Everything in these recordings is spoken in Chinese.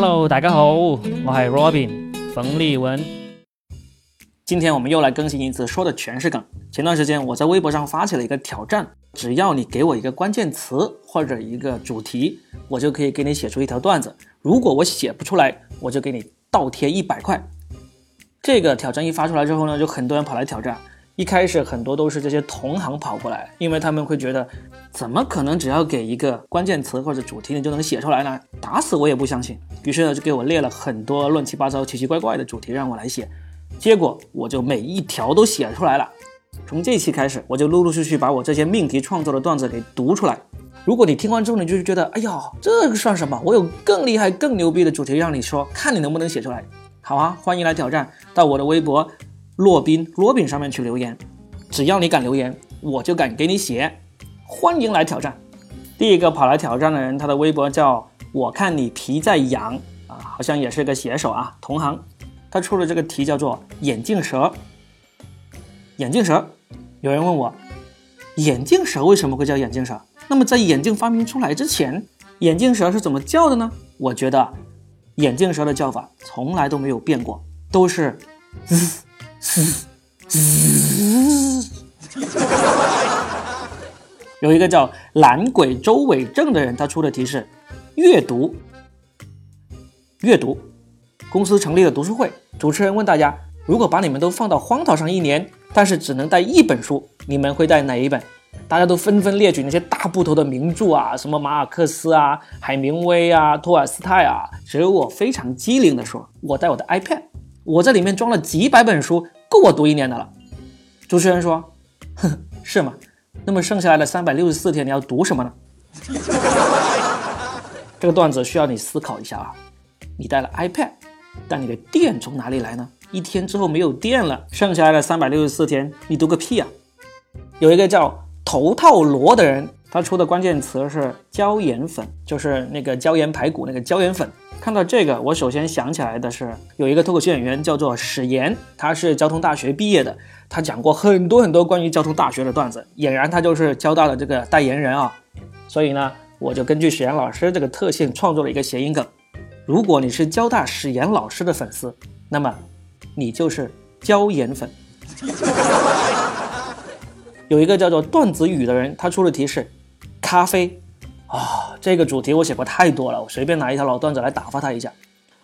Hello，大家好，我系 Robin 冯立文。今天我们又来更新一次，说的全是梗。前段时间我在微博上发起了一个挑战，只要你给我一个关键词或者一个主题，我就可以给你写出一条段子。如果我写不出来，我就给你倒贴一百块。这个挑战一发出来之后呢，就很多人跑来挑战。一开始很多都是这些同行跑过来，因为他们会觉得，怎么可能只要给一个关键词或者主题你就能写出来呢？打死我也不相信。于是呢，就给我列了很多乱七八糟、奇奇怪怪的主题让我来写，结果我就每一条都写出来了。从这期开始，我就陆陆续续把我这些命题创作的段子给读出来。如果你听完之后，你就是觉得，哎呀，这个算什么？我有更厉害、更牛逼的主题让你说，看你能不能写出来。好啊，欢迎来挑战，到我的微博。洛宾，罗宾上面去留言，只要你敢留言，我就敢给你写。欢迎来挑战。第一个跑来挑战的人，他的微博叫我看你皮在痒啊，好像也是个写手啊，同行。他出了这个题叫做眼镜蛇。眼镜蛇，有人问我，眼镜蛇为什么会叫眼镜蛇？那么在眼镜发明出来之前，眼镜蛇是怎么叫的呢？我觉得眼镜蛇的叫法从来都没有变过，都是。嘶嘶，有一个叫懒鬼周伟正的人，他出的题是阅读。阅读，公司成立了读书会，主持人问大家：如果把你们都放到荒岛上一年，但是只能带一本书，你们会带哪一本？大家都纷纷列举那些大部头的名著啊，什么马尔克斯啊、海明威啊、托尔斯泰啊，只有我非常机灵的说：我带我的 iPad。我这里面装了几百本书，够我读一年的了。主持人说：“哼，是吗？那么剩下来的三百六十四天你要读什么呢？” 这个段子需要你思考一下啊。你带了 iPad，但你的电从哪里来呢？一天之后没有电了，剩下来的三百六十四天你读个屁啊！有一个叫头套罗的人，他出的关键词是椒盐粉，就是那个椒盐排骨那个椒盐粉。看到这个，我首先想起来的是有一个脱口秀演员叫做史岩，他是交通大学毕业的，他讲过很多很多关于交通大学的段子，俨然他就是交大的这个代言人啊。所以呢，我就根据史岩老师这个特性创作了一个谐音梗。如果你是交大史岩老师的粉丝，那么你就是椒盐粉。有一个叫做段子宇的人，他出的题是咖啡。啊，这个主题我写过太多了，我随便拿一条老段子来打发他一下。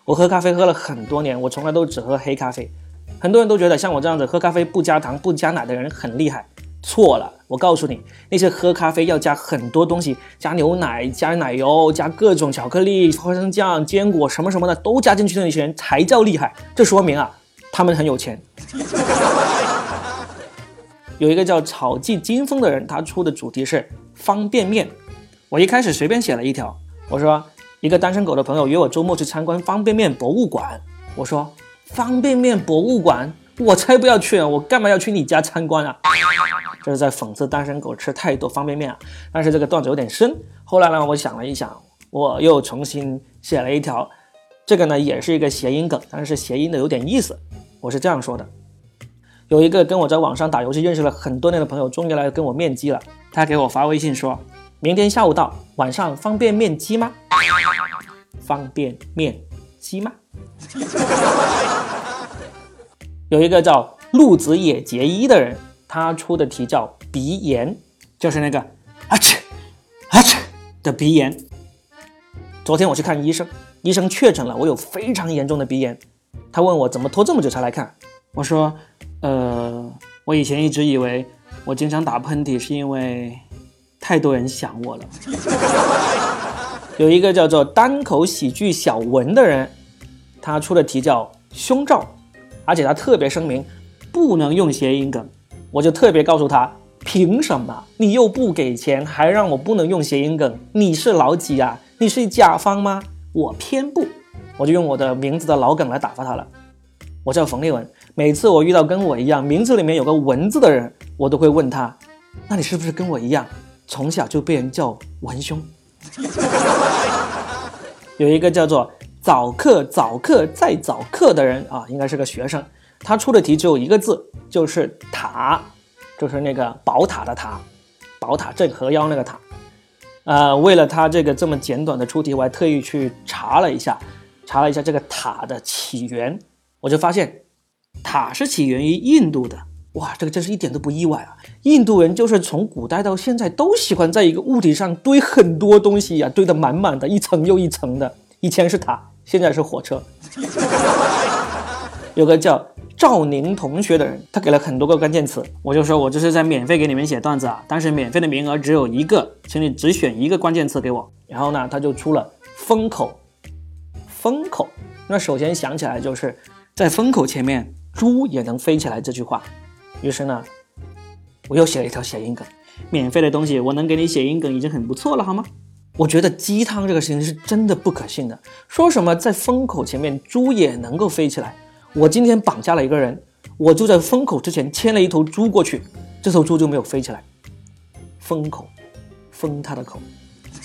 我喝咖啡喝了很多年，我从来都只喝黑咖啡。很多人都觉得像我这样子喝咖啡不加糖不加奶的人很厉害，错了。我告诉你，那些喝咖啡要加很多东西，加牛奶、加奶油、加各种巧克力、花生酱、坚果什么什么的都加进去的那些人才叫厉害。这说明啊，他们很有钱。有一个叫草记金风的人，他出的主题是方便面。我一开始随便写了一条，我说一个单身狗的朋友约我周末去参观方便面博物馆。我说方便面博物馆，我才不要去！我干嘛要去你家参观啊？这是在讽刺单身狗吃太多方便面啊！但是这个段子有点深。后来呢，我想了一想，我又重新写了一条，这个呢也是一个谐音梗，但是谐音的有点意思。我是这样说的：有一个跟我在网上打游戏认识了很多年的朋友，终于来跟我面基了。他给我发微信说。明天下午到，晚上方便面鸡吗？方便面鸡吗？有一个叫陆子野结衣的人，他出的题叫鼻炎，就是那个啊切啊切的鼻炎。昨天我去看医生，医生确诊了我有非常严重的鼻炎。他问我怎么拖这么久才来看，我说，呃，我以前一直以为我经常打喷嚏是因为。太多人想我了。有一个叫做单口喜剧小文的人，他出的题叫胸罩，而且他特别声明不能用谐音梗。我就特别告诉他，凭什么？你又不给钱，还让我不能用谐音梗？你是老几啊？你是甲方吗？我偏不，我就用我的名字的老梗来打发他了。我叫冯立文，每次我遇到跟我一样名字里面有个文字的人，我都会问他，那你是不是跟我一样？从小就被人叫文兄，有一个叫做早课早课再早课的人啊，应该是个学生。他出的题只有一个字，就是塔，就是那个宝塔的塔，宝塔镇河妖那个塔。呃，为了他这个这么简短的出题，我还特意去查了一下，查了一下这个塔的起源，我就发现塔是起源于印度的。哇，这个真是一点都不意外啊！印度人就是从古代到现在都喜欢在一个物体上堆很多东西呀，堆得满满的，一层又一层的。以前是塔，现在是火车。有个叫赵宁同学的人，他给了很多个关键词，我就说我这是在免费给你们写段子啊，但是免费的名额只有一个，请你只选一个关键词给我。然后呢，他就出了风口，风口。那首先想起来就是在风口前面，猪也能飞起来这句话。于是呢，我又写了一条谐音梗。免费的东西，我能给你谐音梗已经很不错了，好吗？我觉得鸡汤这个事情是真的不可信的。说什么在风口前面，猪也能够飞起来？我今天绑架了一个人，我就在风口之前牵了一头猪过去，这头猪就没有飞起来。风口，封他的口。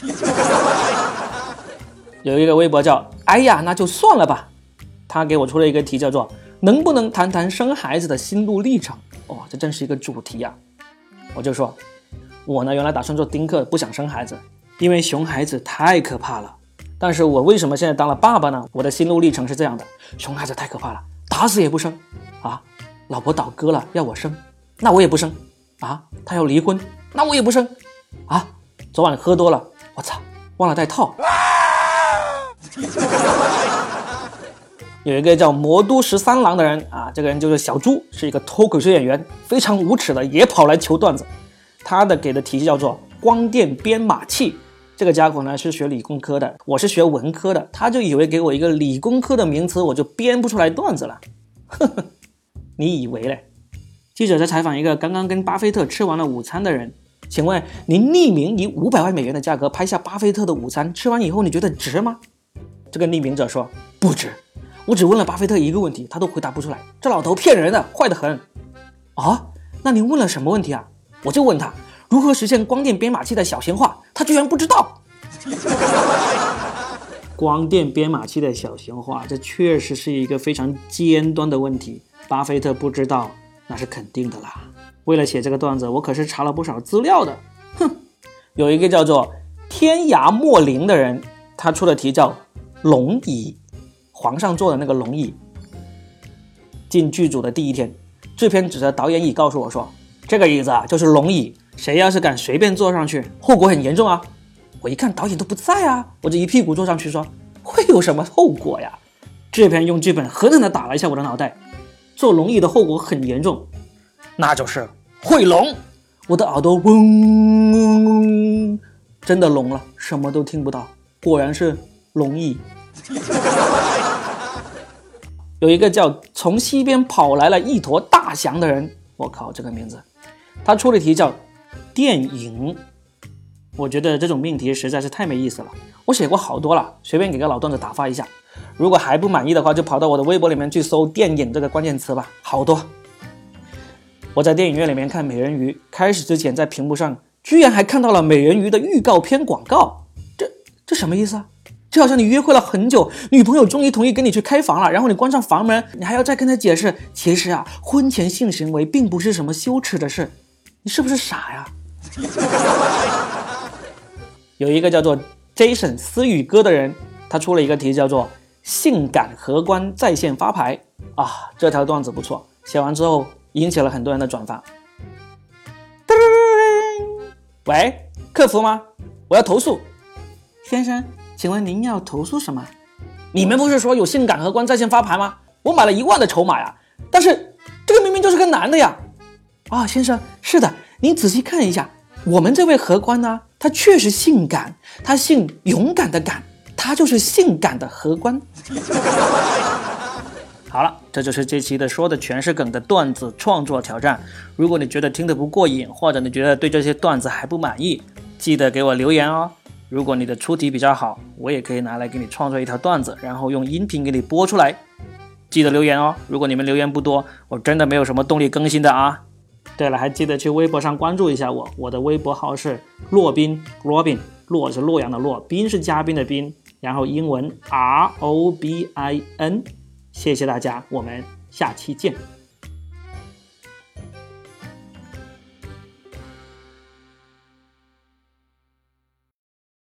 有一个微博叫“哎呀，那就算了吧”，他给我出了一个题，叫做“能不能谈谈生孩子的心路历程”。这真是一个主题呀！我就说，我呢原来打算做丁克，不想生孩子，因为熊孩子太可怕了。但是我为什么现在当了爸爸呢？我的心路历程是这样的：熊孩子太可怕了，打死也不生啊！老婆倒戈了要我生，那我也不生啊！他要离婚，那我也不生啊！昨晚喝多了，我操，忘了带套啊。有一个叫魔都十三郎的人啊，这个人就是小猪，是一个脱口秀演员，非常无耻的，也跑来求段子。他的给的题叫做光电编码器。这个家伙呢是学理工科的，我是学文科的，他就以为给我一个理工科的名词，我就编不出来段子了。呵呵，你以为嘞？记者在采访一个刚刚跟巴菲特吃完了午餐的人，请问您匿名以五百万美元的价格拍下巴菲特的午餐，吃完以后你觉得值吗？这个匿名者说不值。我只问了巴菲特一个问题，他都回答不出来。这老头骗人的，坏得很。啊，那您问了什么问题啊？我就问他如何实现光电编码器的小型化，他居然不知道。光电编码器的小型化，这确实是一个非常尖端的问题。巴菲特不知道，那是肯定的啦。为了写这个段子，我可是查了不少资料的。哼，有一个叫做天涯莫林的人，他出的题叫龙椅。皇上坐的那个龙椅。进剧组的第一天，制片指着导演椅告诉我说：“这个椅子啊，就是龙椅，谁要是敢随便坐上去，后果很严重啊！”我一看导演都不在啊，我就一屁股坐上去说：“会有什么后果呀？”制片用剧本狠狠地打了一下我的脑袋，坐龙椅的后果很严重，那就是会聋。我的耳朵嗡，真的聋了，什么都听不到。果然是龙椅。有一个叫从西边跑来了一坨大翔的人，我靠，这个名字，他出的题叫电影，我觉得这种命题实在是太没意思了。我写过好多了，随便给个老段子打发一下。如果还不满意的话，就跑到我的微博里面去搜“电影”这个关键词吧，好多。我在电影院里面看《美人鱼》，开始之前在屏幕上居然还看到了《美人鱼》的预告片广告，这这什么意思啊？就好像你约会了很久，女朋友终于同意跟你去开房了，然后你关上房门，你还要再跟她解释，其实啊，婚前性行为并不是什么羞耻的事，你是不是傻呀？有一个叫做 Jason 思雨哥的人，他出了一个题，叫做“性感荷官在线发牌”啊，这条段子不错，写完之后引起了很多人的转发。喂，客服吗？我要投诉，先生。请问您要投诉什么？你们不是说有性感荷官在线发牌吗？我买了一万的筹码呀，但是这个明明就是个男的呀！啊，先生，是的，您仔细看一下，我们这位荷官呢，他确实性感，他姓勇敢的敢，他就是性感的荷官。好了，这就是这期的说的全是梗的段子创作挑战。如果你觉得听得不过瘾，或者你觉得对这些段子还不满意，记得给我留言哦。如果你的出题比较好，我也可以拿来给你创作一条段子，然后用音频给你播出来。记得留言哦。如果你们留言不多，我真的没有什么动力更新的啊。对了，还记得去微博上关注一下我，我的微博号是洛宾 Robin，洛是洛阳的洛，宾是嘉宾的宾，然后英文 R O B I N。谢谢大家，我们下期见。